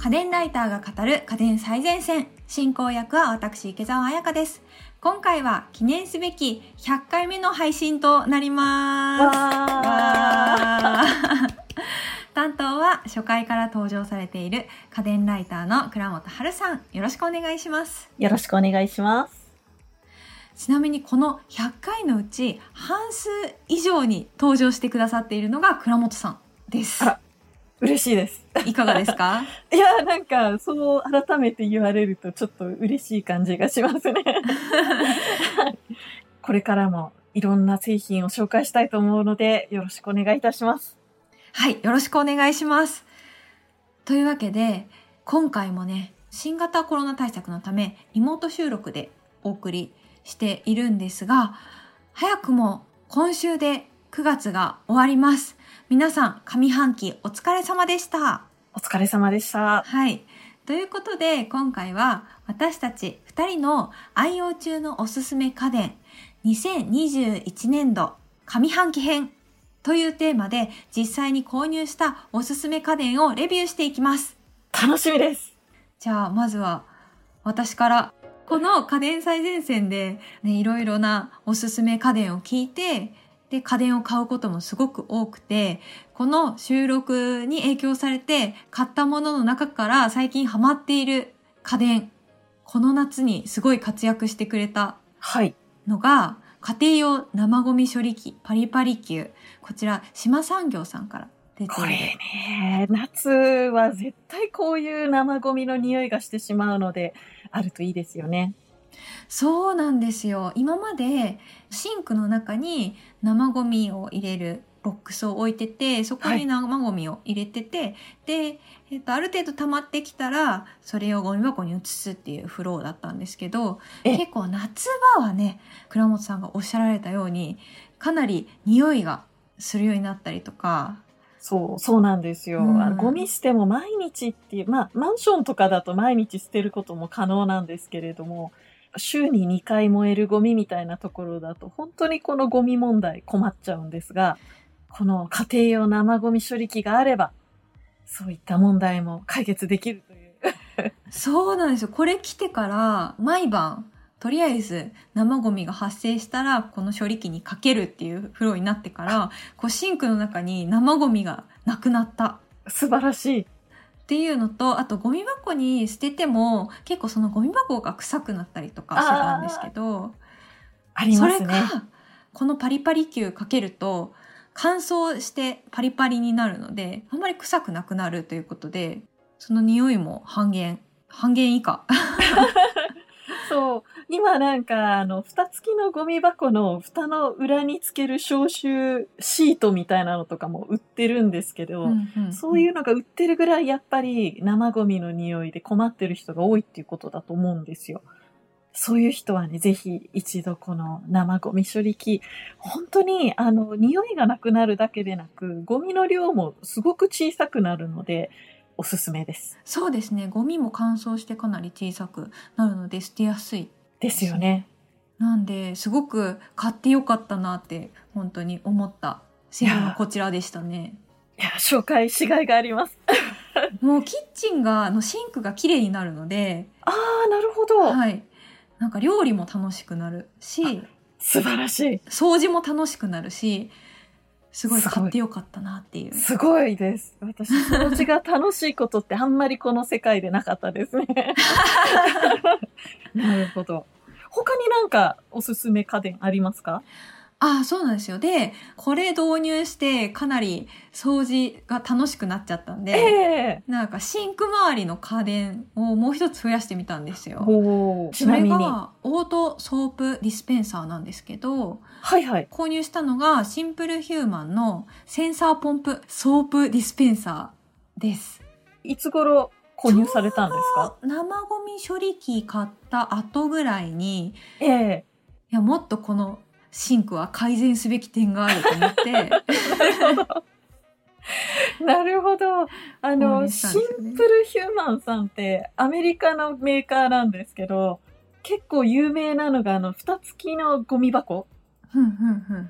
家電ライターが語る家電最前線。進行役は私、池澤彩香です。今回は記念すべき100回目の配信となります。担当は初回から登場されている家電ライターの倉本春さん。よろしくお願いします。よろしくお願いします。ちなみにこの100回のうち半数以上に登場してくださっているのが倉本さんですあ。ら嬉しいです。いかがですか？いや、なんか、そう改めて言われるとちょっと嬉しい感じがしますね。これからもいろんな製品を紹介したいと思うので、よろしくお願いいたします。はい、よろしくお願いします。というわけで、今回もね、新型コロナ対策のため、リモート収録でお送りしているんですが、早くも今週で9月が終わります。皆さん、上半期お疲れ様でした。お疲れ様でした。はい。ということで、今回は私たち2人の愛用中のおすすめ家電2021年度上半期編というテーマで実際に購入したおすすめ家電をレビューしていきます。楽しみです。じゃあ、まずは私からこの家電最前線で、ね、いろいろなおすすめ家電を聞いて、で、家電を買うこともすごく多くて、この収録に影響されて買ったものの中から最近ハマっている家電、この夏にすごい活躍してくれたはい。のが、家庭用生ゴミ処理機パリパリ級。こちら、島産業さんから出ている。これね、夏は絶対こういう生ゴミの匂いがしてしまうので、あるといいですよね。そうなんですよ。今までシンクの中に生ゴミを入れるボックスを置いてて、そこに生ゴミを入れてて、で、えっと、ある程度溜まってきたら、それをゴミ箱に移すっていうフローだったんですけど、え結構夏場はね、倉本さんがおっしゃられたように、かなり匂いがするようになったりとか、そう、そうなんですよ。うんあのゴミ捨ても毎日っていう、まあ、マンションとかだと毎日捨てることも可能なんですけれども、週に2回燃えるゴミみたいなところだと、本当にこのゴミ問題困っちゃうんですが、この家庭用生ゴミ処理機があれば、そういった問題も解決できるという。そうなんですよ。これ来てから、毎晩、とりあえず生ゴミが発生したら、この処理機にかけるっていうフローになってから、こうシンクの中に生ゴミがなくなった素晴らしい。っていうのと、あとゴミ箱に捨てても、結構そのゴミ箱が臭くなったりとかしてたんですけど、ありそれますね。が、このパリパリ球かけると、乾燥してパリパリになるので、あんまり臭くなくなるということで、その匂いも半減、半減以下。そう。今なんか、あの、蓋付きのゴミ箱の蓋の裏につける消臭シートみたいなのとかも売ってるんですけど、そういうのが売ってるぐらいやっぱり生ゴミの匂いで困ってる人が多いっていうことだと思うんですよ。そういう人はね、ぜひ一度この生ゴミ処理機、本当にあの、匂いがなくなるだけでなく、ゴミの量もすごく小さくなるので、おすすめです。そうですね。ゴミも乾燥してかなり小さくなるので捨てやすい。ですよね。なんで、すごく買ってよかったなって本当に思った製品がこちらでしたね。いや、紹介しがいがあります。もうキッチンが、あのシンクが綺麗になるので、ああ、なるほど。はい。なんか料理も楽しくなるし、素晴らしい。掃除も楽しくなるし、すごい買ってよかったなっていう。すごいです。私、掃除が楽しいことってあんまりこの世界でなかったですね。なるほど。他になんかおすすめ家電ありますか？ああ、そうなんですよ。で、これ導入してかなり掃除が楽しくなっちゃったんで、ええなんかシンク周りの家電をもう一つ増やしてみたんですよ。それ。がオートソープディスペンサーなんですけど、はいはい。購入したのが simplehuman のセンサーポンプソープディスペンサーです。いつ頃購入されたんですか？生ゴミ処理機買った後ぐらいに、ええいや、もっとこのシンクは改善すべき点があると思って、なるほど。あの、購入したん simplehuman さんってアメリカのメーカーなんですけど、結構有名なのがあの、蓋付きのゴミ箱。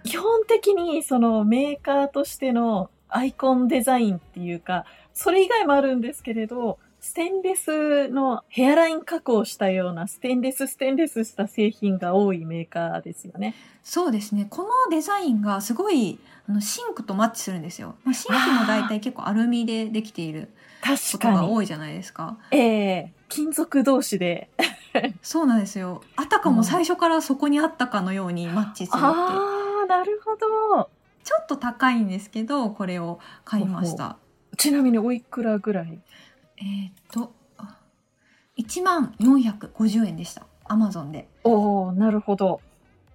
基本的にそのメーカーとしてのアイコンデザインっていうか、それ以外もあるんですけれど、ステンレスのヘアライン加工したようなステンレスステンレスした製品が多いメーカーですよね。そうですね。このデザインがすごいあのシンクとマッチするんですよ。まあ、シンクも大体結構アルミでできていることが多いじゃないですか。ええー、金属同士で。そうなんですよ。あたかも最初からそこにあったかのようにマッチするって。ああ、なるほど。ちょっと高いんですけど、これを買いました。ちなみにおいくらぐらい？えー、っと、1万450円でした。アマゾンで。おおなるほど。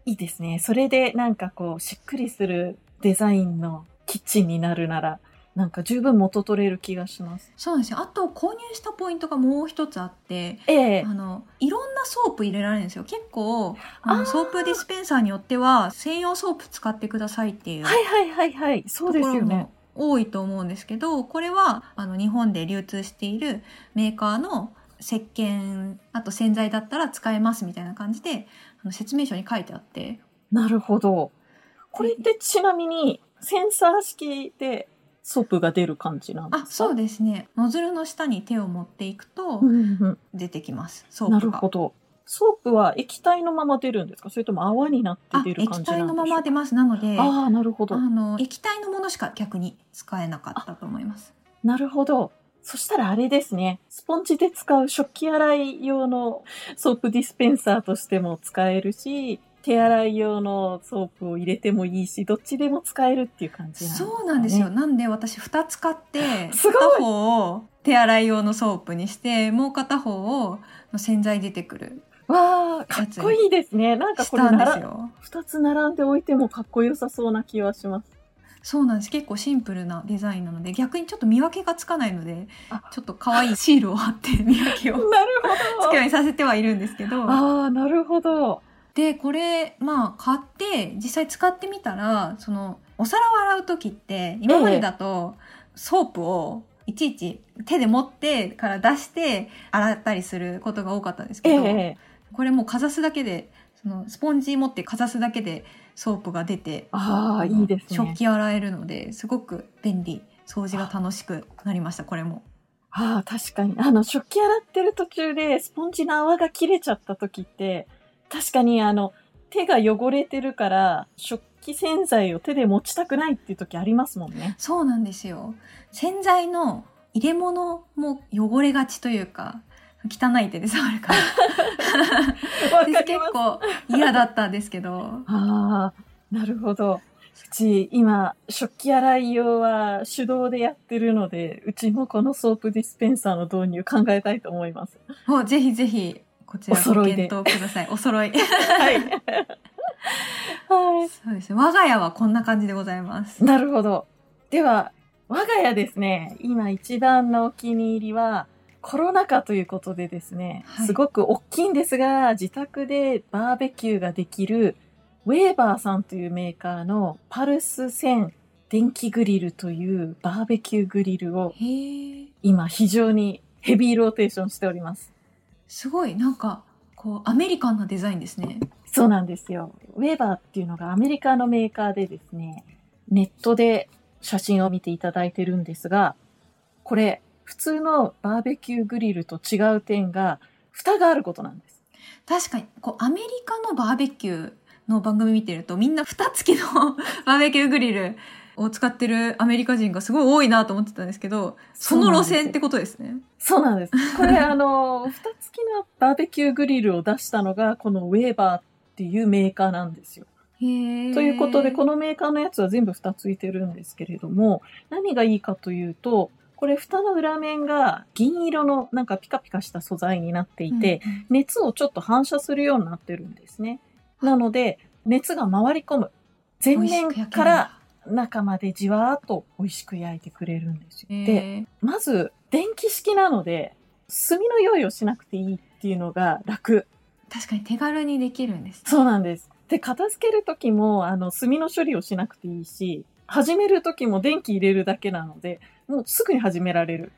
いいですね。それでなんかこう、しっくりするデザインのキッチンになるなら、なんか十分元取れる気がします。そうなんですよ。あと購入したポイントがもう一つあって、ええ、あのいろんなソープ入れられるんですよ。結構あのソープディスペンサーによっては専用ソープ使ってくださいっていう。はいはいはいはい。そうですよね。多いと思うんですけど、これはあの日本で流通しているメーカーの石鹸あと洗剤だったら使えますみたいな感じであの説明書に書いてあって。なるほど。これってちなみにセンサー式でソープが出る感じなんですか？あそうですね。ノズルの下に手を持っていくと出てきます、ソープが。なるほどソープは液体のまま出るんですか？それとも泡になって出る感じ液体のまま出ます。なのでああなるほど。あの液体のものしか逆に使えなかったと思います。なるほど。そしたらあれですね。スポンジで使う食器洗い用のソープディスペンサーとしても使えるし、手洗い用のソープを入れてもいいし、どっちでも使えるっていう感じなんです、ね、そうなんですよ。なんで私2つ買って、片方を手洗い用のソープにして、もう片方を洗剤出てくる。わあ、かっこいいですね。なんかこれ2つ並んでおいてもかっこよさそうな気はします。そうなんです。結構シンプルなデザインなので逆にちょっと見分けがつかないのでちょっと可愛いシールを貼って見分けを なるほど。つくようにさせてはいるんですけど。ああなるほど。でこれまあ買って実際使ってみたらそのお皿を洗う時って今までだとソープをいちいち手で持ってから出して洗ったりすることが多かったんですけど、えこれもうかざすだけでそのスポンジ持ってかざすだけでソープが出てああいいですね食器洗えるのですごく便利掃除が楽しくなりましたこれも。ああ確かにあの食器洗ってる途中でスポンジの泡が切れちゃった時って確かにあの手が汚れてるから食器洗剤を手で持ちたくないっていう時ありますもんね。そうなんですよ。洗剤の入れ物も汚れがちというか汚い手で触るから。結構嫌だったんですけど。ああ、なるほど。うち今、食器洗い用は手動でやってるので、うちもこのソープディスペンサーの導入考えたいと思います。もうぜひぜひ、こちらご検討ください。お揃い。はい。はい。そうですね。我が家はこんな感じでございます。なるほど。では、我が家ですね、今一番のお気に入りは、コロナ禍ということでですね、はい、すごく大きいんですが、自宅でバーベキューができる、ウェーバーさんというメーカーのパルス1000電気グリルというバーベキューグリルを今非常にヘビーローテーションしております。すごい、なんか、こう、アメリカンなデザインですね。そうなんですよ。ウェーバーっていうのがアメリカのメーカーでですね、ネットで写真を見ていただいてるんですが、これ、普通のバーベキューグリルと違う点が、蓋があることなんです。確かに、こう、アメリカのバーベキューの番組見てると、みんな蓋付きの バーベキューグリルを使ってるアメリカ人がすごい多いなと思ってたんですけど、その路線ってことですね。そうなんです。これあの、蓋付きのバーベキューグリルを出したのが、このウェーバーっていうメーカーなんですよ。ということで、このメーカーのやつは全部蓋付いてるんですけれども、何がいいかというと、これ蓋の裏面が銀色のなんかピカピカした素材になっていて、うんうん、熱をちょっと反射するようになってるんですね。なので、熱が回り込む。前面から中までじわーっと美味しく焼いてくれるんですよ。で、まず、電気式なので、炭の用意をしなくていいっていうのが楽。確かに手軽にできるんです、ね、そうなんです。で、片付ける時も、あの、炭の処理をしなくていいし、始める時も電気入れるだけなので、もうすぐに始められる。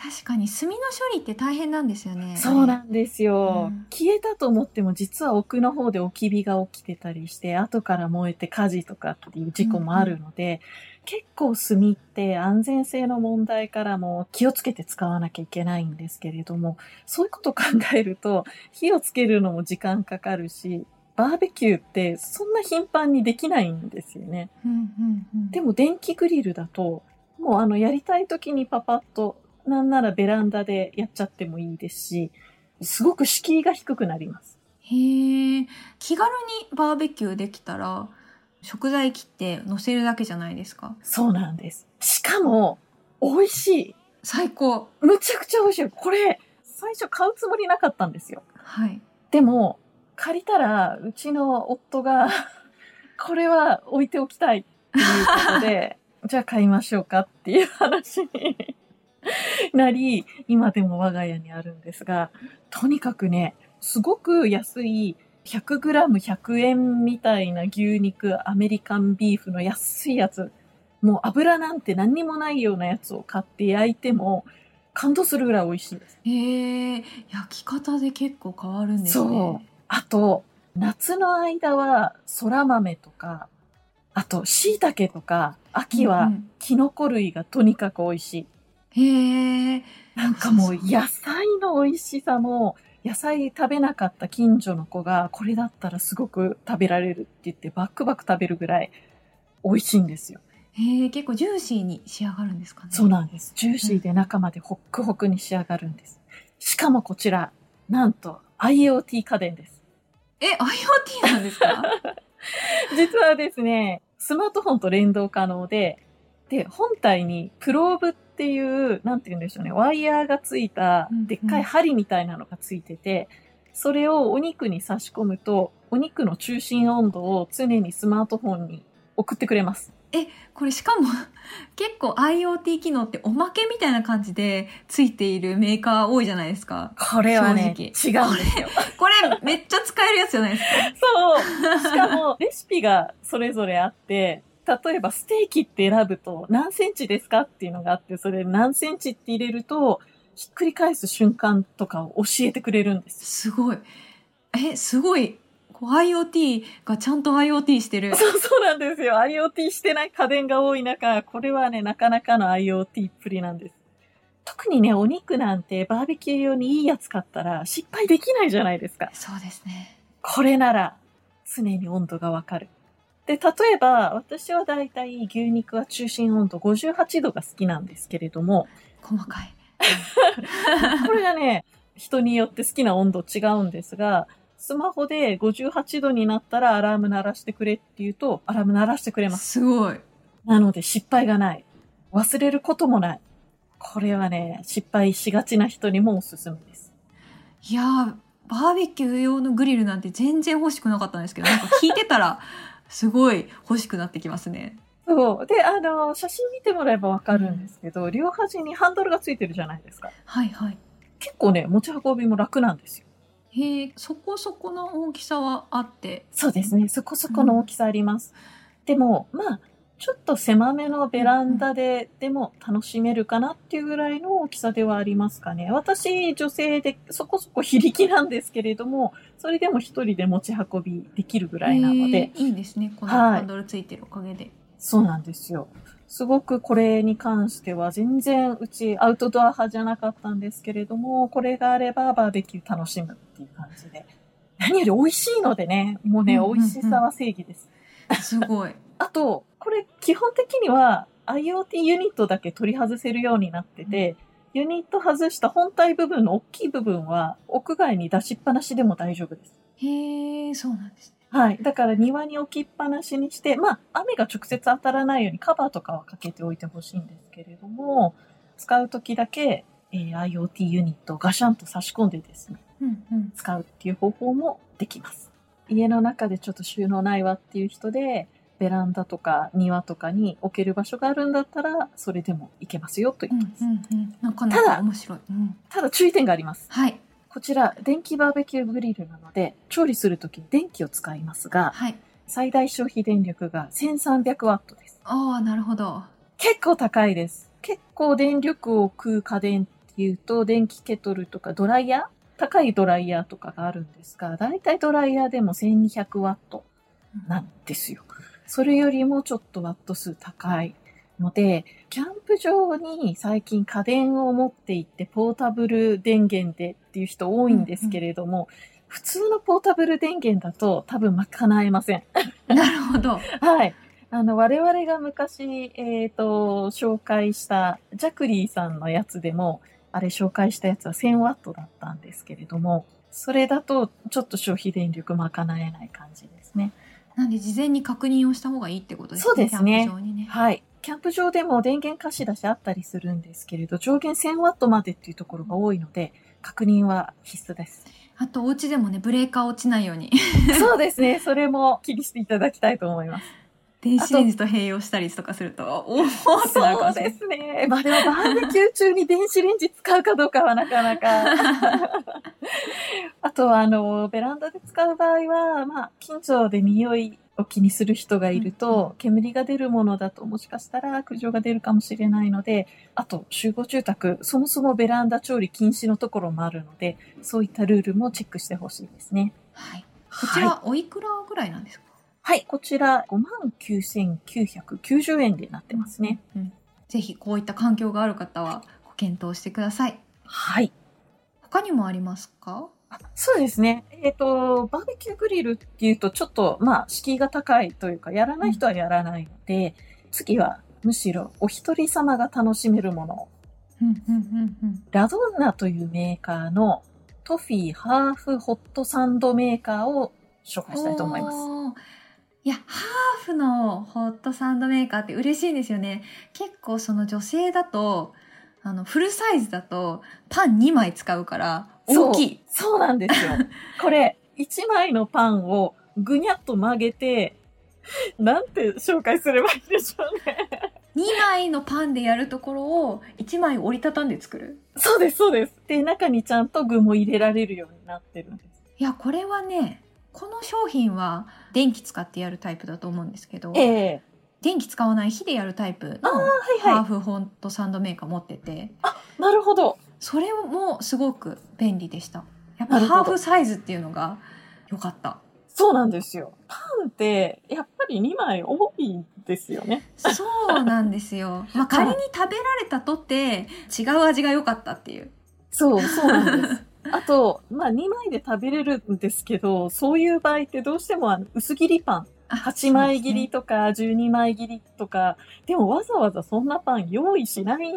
確かに炭の処理って大変なんですよね。そうなんですよ、うん消えたと思っても実は奥の方で置き火が起きてたりして、後から燃えて火事とかっていう事故もあるので、結構炭って安全性の問題からも気をつけて使わなきゃいけないんですけれども、そういうことを考えると、火をつけるのも時間かかるし、バーベキューってそんな頻繁にできないんですよね。うんうんうん、でも電気グリルだと、もうあのやりたい時にパパッと、なんならベランダでやっちゃってもいいですし、すごく敷居が低くなります。へえ気軽にバーベキューできたら食材切って乗せるだけじゃないですか？そうなんです。しかも、美味しい。最高むちゃくちゃ美味しい。これ、最初買うつもりなかったんですよ。はいでも、借りたら、うちの夫が、これは置いておきたいっていうことで、じゃあ買いましょうかっていう話になり、今でも我が家にあるんですが、とにかくね、すごく安い 100g100 円みたいな牛肉、アメリカンビーフの安いやつ、もう油なんて何にもないようなやつを買って焼いても感動するぐらい美味しいです。へえ焼き方で結構変わるんですねそうあと、夏の間は空豆とか、あと椎茸とか、秋はキノコ類がとにかく美味しい。へえなんかもう野菜の美味しさも、野菜食べなかった近所の子が、これだったらすごく食べられるって言ってバクバク食べるぐらい美味しいんですよ。へえ結構ジューシーに仕上がるんですかね？そうなんです。ジューシーで中までホックホクに仕上がるんです。しかもこちら、なんと IoT 家電です。え IoT なんですか？実はですね、スマートフォンと連動可能で、で、本体にプローブっていう、なんて言うんでしょうね、ワイヤーがついたうんうんでっかい針みたいなのがついてて、それをお肉に差し込むと、お肉の中心温度を常にスマートフォンに送ってくれます。これしかも 結構 IoT 機能っておまけみたいな感じでついているメーカー多いじゃないですか。これはね、違うん正ですよ。これめっちゃ使えるやつじゃないですか。そう。しかも、レシピがそれぞれあって、例えばステーキって選ぶと何センチですかっていうのがあって、それ何センチって入れると、ひっくり返す瞬間とかを教えてくれるんです。すごい。え、すごい。こう IoT がちゃんと IoT してる。そうそうなんですよ。IoT してない家電が多い中、これはね、なかなかの IoT っぷりなんです。特にね、お肉なんてバーベキュー用にいいやつ買ったら失敗できないじゃないですか。そうですね。これなら常に温度がわかる。で、例えば私はだいたい牛肉は中心温度58度が好きなんですけれども、細かい。これがね、人によって好きな温度違うんですが、スマホで58度になったらアラーム鳴らしてくれって言うと、アラーム鳴らしてくれます。すごい。なので失敗がない。忘れることもない。これはね、失敗しがちな人にもおすすめです。いやー、バーベキュー用のグリルなんて全然欲しくなかったんですけど、なんか聞いてたら、すごい欲しくなってきますね。そう。で、あの、写真見てもらえばわかるんですけど、両端にハンドルがついてるじゃないですか。はいはい。結構ね、持ち運びも楽なんですよ。へえ、そこそこの大きさはあって。そうですね。そこそこの大きさあります。でも、まあ、ちょっと狭めのベランダででも楽しめるかなっていうぐらいの大きさではありますかね。私、女性でそこそこ非力なんですけれども、それでも一人で持ち運びできるぐらいなので、いいですね。このはいハンドルついてるおかげで。そうなんですよ。すごくこれに関しては全然うちアウトドア派じゃなかったんですけれども、これがあればバーベキュー楽しむっていう感じで。何より美味しいのでね、もうね、美味しさは正義です。すごい。あと、これ基本的には IoT ユニットだけ取り外せるようになってて、ユニット外した本体部分の大きい部分は屋外に出しっぱなしでも大丈夫です。へえ、そうなんですね。はい。だから庭に置きっぱなしにして、まあ、雨が直接当たらないようにカバーとかはかけておいてほしいんですけれども、使うときだけ、えー IoT ユニットをガシャンと差し込んでですね、うんうん。使うっていう方法もできます。家の中でちょっと収納ないわっていう人で、ベランダとか庭とかに置ける場所があるんだったら、それでもいけますよといううんことです。うんうん。なかなただか面白い。うん、ただ注意点があります。はい。こちら、電気バーベキューグリルなので、調理するときに電気を使いますが、はい。最大消費電力が1300ワットです。ああ、なるほど。結構高いです。結構電力を食う家電って言うと、電気ケトルとかドライヤー？高いドライヤーとかがあるんですが、だいたいドライヤーでも1200ワットなんですよ。それよりもちょっとワット数高いので、キャンプ場に最近家電を持って行ってポータブル電源でっていう人多いんですけれども、うんうん、普通のポータブル電源だと多分賄えません。なるほど。はい。あの、我々が昔、えっ、ー、と、紹介したジャクリーさんのやつでも、あれ紹介したやつは1000ワットだったんですけれども、それだとちょっと消費電力賄えない感じですね。なんで事前に確認をした方がいいってことですね。そうですね。ねはい。キャンプ場でも電源貸し出しあったりするんですけれど、上限1000ワットまでっていうところが多いので、確認は必須です。あと、お家でもね、ブレーカー落ちないように。そうですね。それも気にしていただきたいと思います。電子レンジと併用したりとかすると、おおってなるかもしれない。そうですね。まあでもバーベキュー中に電子レンジ使うかどうかはなかなか。あとは、あの、ベランダで使う場合は、まあ、近所で匂いを気にする人がいると、煙が出るものだともしかしたら苦情が出るかもしれないので、あと集合住宅、そもそもベランダ調理禁止のところもあるので、そういったルールもチェックしてほしいですね。はい。こちら、おいくらぐらいなんですか？はい、こちら59,990円でなってますね、うん。ぜひこういった環境がある方はご検討してください。はい。他にもありますか？そうですね。えっ、ー、と、バーベキューグリルっていうと、ちょっと、まあ、敷居が高いというか、やらない人はやらないので、うん、次は、むしろ、お一人様が楽しめるもの。ラドンナというメーカーのトフィーハーフホットサンドメーカーを紹介したいと思います。いや、ハーフのホットサンドメーカーって嬉しいんですよね。結構その女性だと、あの、フルサイズだとパン2枚使うから、大きい。そうなんですよ。これ、1枚のパンをぐにゃっと曲げて、なんて紹介すればいいんでしょうね。2枚のパンでやるところを1枚折りたたんで作る？そうです、そうです。で、中にちゃんと具も入れられるようになってるんです。いや、これはね、この商品は電気使ってやるタイプだと思うんですけど、ええ、電気使わない火でやるタイプのハーフホントサンドメーカー持ってて、あ、なるほど。それもすごく便利でした。やっぱハーフサイズっていうのが良かった。そうなんですよ。パンって、やっぱり2枚多いですよね。そうなんですよ。まあ仮に食べられたとって違う味が良かったっていう。そう、そうなんです。あと、まあ2枚で食べれるんですけど、そういう場合ってどうしてもあの薄切りパン、8枚切りとか12枚切りとか、でもわざわざそんなパン用意しない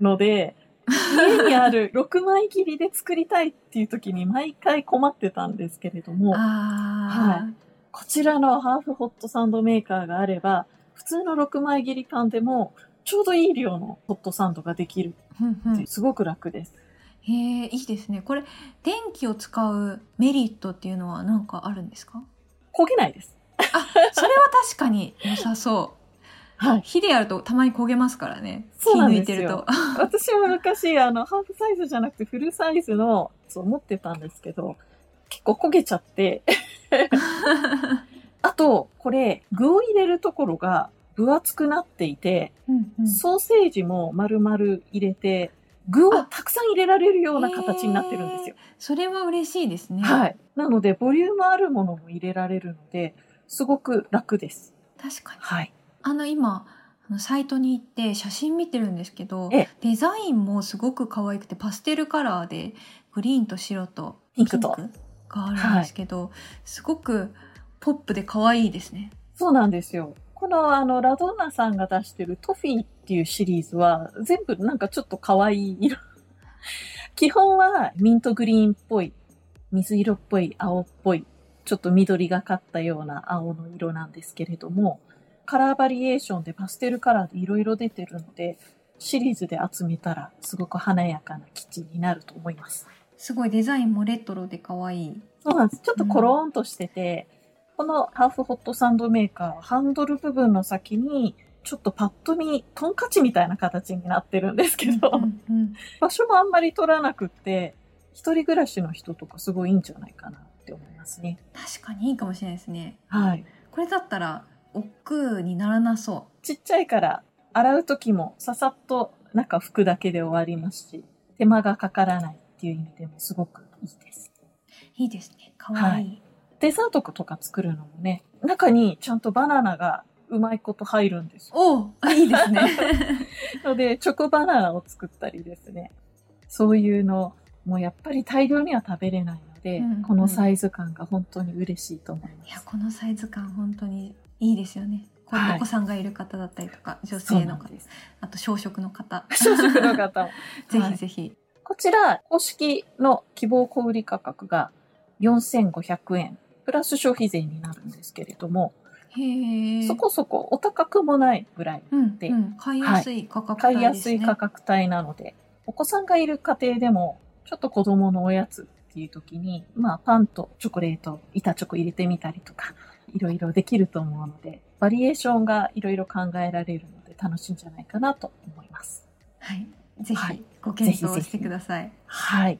ので、家にある6枚切りで作りたいっていう時に毎回困ってたんですけれども、はい、こちらのハーフホットサンドメーカーがあれば、普通の6枚切りパンでもちょうどいい量のホットサンドができるってすごく楽です。へえ、いいですね。これ、電気を使うメリットっていうのは何かあるんですか？焦げないです。あ、それは確かに良さそう。はい。火でやるとたまに焦げますからね。そうなんですよ。私も昔、あの、ハーフサイズじゃなくてフルサイズの、そう持ってたんですけど、結構焦げちゃって あと、これ、具を入れるところが分厚くなっていて、うんうん、ソーセージも丸々入れて、具をたくさん入れられるような形になってるんですよ。それは嬉しいですね。はい。なので、ボリュームあるものも入れられるので、すごく楽です。確かに。はい。あの今サイトに行って写真見てるんですけどデザインもすごく可愛くてパステルカラーでグリーンと白とピンクがあるんですけど、はい、すごくポップで可愛いですね。そうなんですよ。このあのラドンナさんが出してるトフィーっていうシリーズは全部なんかちょっと可愛い色。基本はミントグリーンっぽい、水色っぽい、青っぽい、ちょっと緑がかったような青の色なんですけれども、カラーバリエーションでパステルカラーでいろいろ出てるので、シリーズで集めたらすごく華やかなキッチンになると思います。すごいデザインもレトロで可愛い。そうなんです。ちょっとコローンとしてて、うん、このハーフホットサンドメーカーはハンドル部分の先にちょっとパッと見、トンカチみたいな形になってるんですけど、うんうん、場所もあんまり取らなくって、一人暮らしの人とかすごいいいんじゃないかなって思いますね。確かにいいかもしれないですね。はい。これだったら億劫にならなそう。ちっちゃいから洗う時もささっと中拭くだけで終わりますし、手間がかからないっていう意味でもすごくいいです。いいですね。かわいい。はい、デザートとか作るのもね、中にちゃんとバナナがうまいこと入るんですよ。おいいですね。ので、チョコバナナを作ったりですね。そういうの、もうやっぱり大量には食べれないので、うんうん、このサイズ感が本当に嬉しいと思います。いや、このサイズ感本当にいいですよね。こお子さんがいる方だったりとか、はい、女性の方、あと小食の方。小食の方。も。ぜひぜひ、はい、こちら、公式の希望小売価格が4500円、プラス消費税になるんですけれども、へそこそこお高くもないぐらいで、うんうん、買いやすい価格帯、ね。はい、買いやすい価格帯なので、お子さんがいる家庭でも、ちょっと子供のおやつっていう時に、まあパンとチョコレート、板チョコ入れてみたりとか、いろいろできると思うので、バリエーションがいろいろ考えられるので楽しいんじゃないかなと思います。はい。ぜひご検討してください。はい。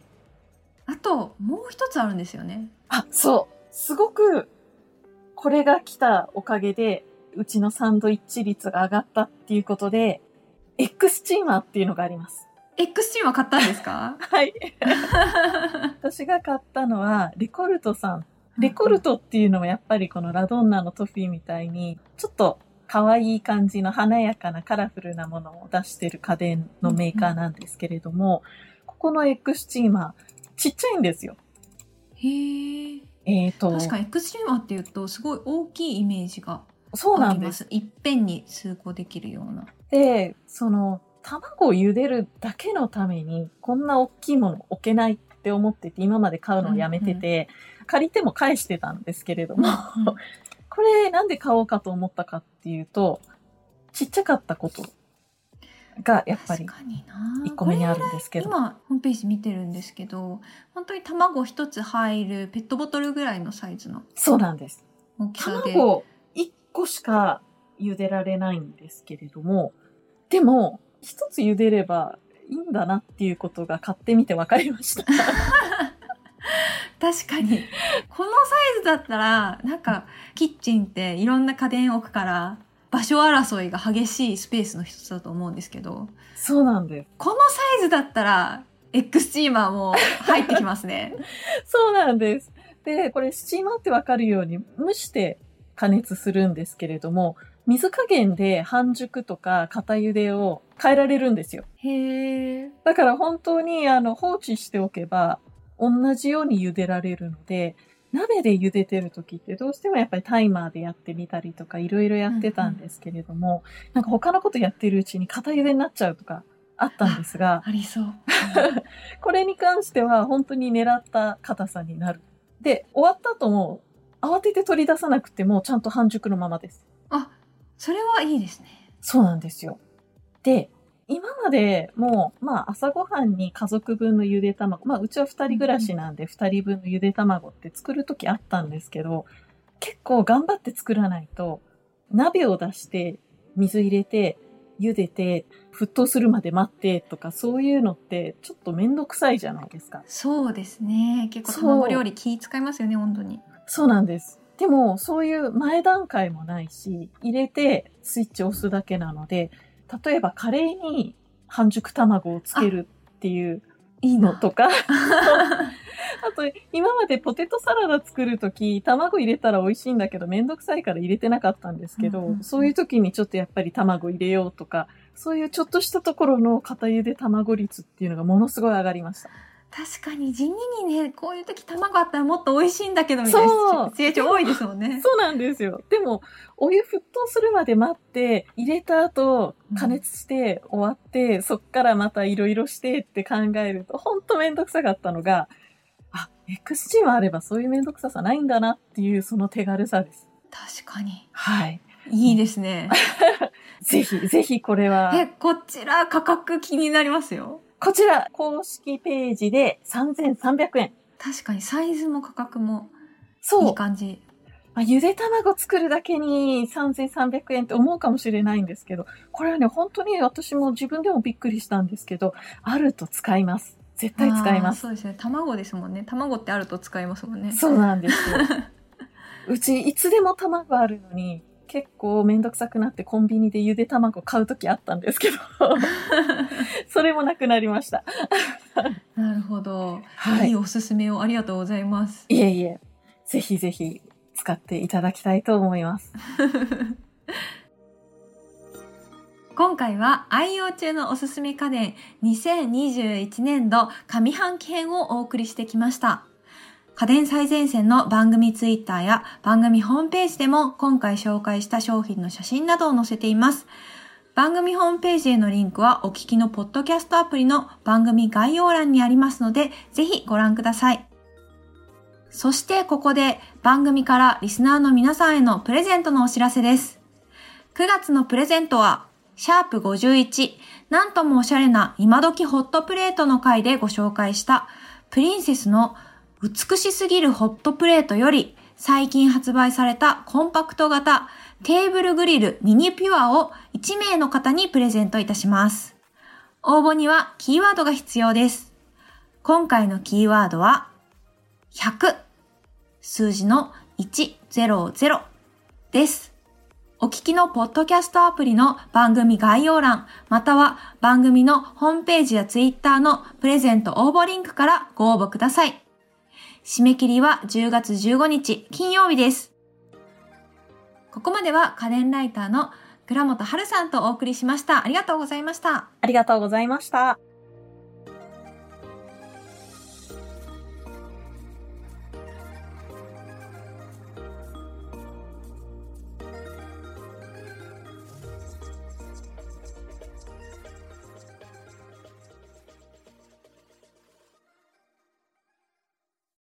あと、もう一つあるんですよね。あ、そう。すごく、これが来たおかげで、うちのサンドイッチ率が上がったっていうことで、X チーマーっていうのがあります。X チーマー買ったんですか？はい。私が買ったのは、レコルトさん。レコルトっていうのはやっぱりこのラドンナのトフィーみたいに、ちょっと可愛い感じの華やかなカラフルなものを出してる家電のメーカーなんですけれども、ここの X チーマー、ちっちゃいんですよ。へー。えっ、ー、と。確かに X チーマーっていうと、すごい大きいイメージがそうなんです。いっぺんに数個できるような。で、その、卵を茹でるだけのために、こんな大きいもの置けないって思ってて、今まで買うのをやめてて、うんうん、借りても返してたんですけれども、これなんで買おうかと思ったかっていうと、ちっちゃかったことがやっぱり1個目にあるんですけど。今ホームページ見てるんですけど本当に卵1つ入るペットボトルぐらいのサイズのそうなんです。大きさで。卵1個しか茹でられないんですけれどもでも1つ茹でればいいんだなっていうことが買ってみて分かりました 確かにこのサイズだったらなんかキッチンっていろんな家電置くから場所争いが激しいスペースの一つだと思うんですけど。そうなんです。このサイズだったら、X チーマーも入ってきますね。そうなんです。で、これスチーマーってわかるように蒸して加熱するんですけれども、水加減で半熟とか固茹でを変えられるんですよ。へだから本当にあの放置しておけば同じように茹でられるので、鍋で茹でてる時ってどうしてもやっぱりタイマーでやってみたりとかいろいろやってたんですけれども、うんうん、なんか他のことやってるうちに片茹でになっちゃうとかあったんですが、ありそう。これに関しては本当に狙った硬さになる。で、終わった後も慌てて取り出さなくてもちゃんと半熟のままです。あ、それはいいですね。そうなんですよ。で、今までもう、まあ朝ごはんに家族分のゆで卵、まあうちは二人暮らしなんで二人分のゆで卵って作るときあったんですけど、結構頑張って作らないと、鍋を出して水入れて茹でて沸騰するまで待ってとかそういうのってちょっとめんどくさいじゃないですか。そうですね。結構卵料理気使いますよね、本当に。そうなんです。でもそういう前段階もないし、入れてスイッチ押すだけなので、例えばカレーに半熟卵をつけるっていうのとか、あと、今までポテトサラダ作るとき、卵入れたら美味しいんだけど、めんどくさいから入れてなかったんですけど、うんうんうん、そういう時にちょっとやっぱり卵入れようとか、そういうちょっとしたところの片茹で卵率っていうのがものすごい上がりました。確かに地味にねこういう時卵あったらもっと美味しいんだけどみたいなシチュエーション多いですもんね。そうなんですよ。でもお湯沸騰するまで待って入れた後加熱して終わって、うん、そっからまたいろいろしてって考えるとほんとめんどくさかったのがあ XG もあればそういうめんどくささないんだなっていうその手軽さです。確かに。はい。いいですね。ぜひ、ぜひこれは。え、こちら価格気になりますよ。こちら、公式ページで3300円。確かにサイズも価格もいい感じ。まあ、ゆで卵作るだけに3300円って思うかもしれないんですけど、これはね、本当に私も自分でもびっくりしたんですけど、あると使います。絶対使います。そうですね。卵ですもんね。卵ってあると使いますもんね。そうなんですよ。うちいつでも卵あるのに、結構めんどくさくなってコンビニでゆで卵買うときあったんですけど、それもなくなりました。なるほど、はい。いいおすすめをありがとうございます。いえいえ、ぜひぜひ使っていただきたいと思います。今回は愛用中のおすすめ家電2021年度上半期編をお送りしてきました。家電最前線の番組ツイッターや番組ホームページでも今回紹介した商品の写真などを載せています。番組ホームページへのリンクはお聞きのポッドキャストアプリの番組概要欄にありますので、ぜひご覧ください。そしてここで番組からリスナーの皆さんへのプレゼントのお知らせです。9月のプレゼントは、シャープ51、なんともおしゃれな今時ホットプレートの回でご紹介したプリンセスの美しすぎるホットプレートより最近発売されたコンパクト型テーブルグリルミニピュアを1名の方にプレゼントいたします。応募にはキーワードが必要です。今回のキーワードは100数字の100です。お聞きのポッドキャストアプリの番組概要欄、または番組のホームページやツイッターのプレゼント応募リンクからご応募ください。締め切りは10月15日金曜日です。ここまでは家電ライターの倉本春さんとお送りしました。ありがとうございました。ありがとうございました。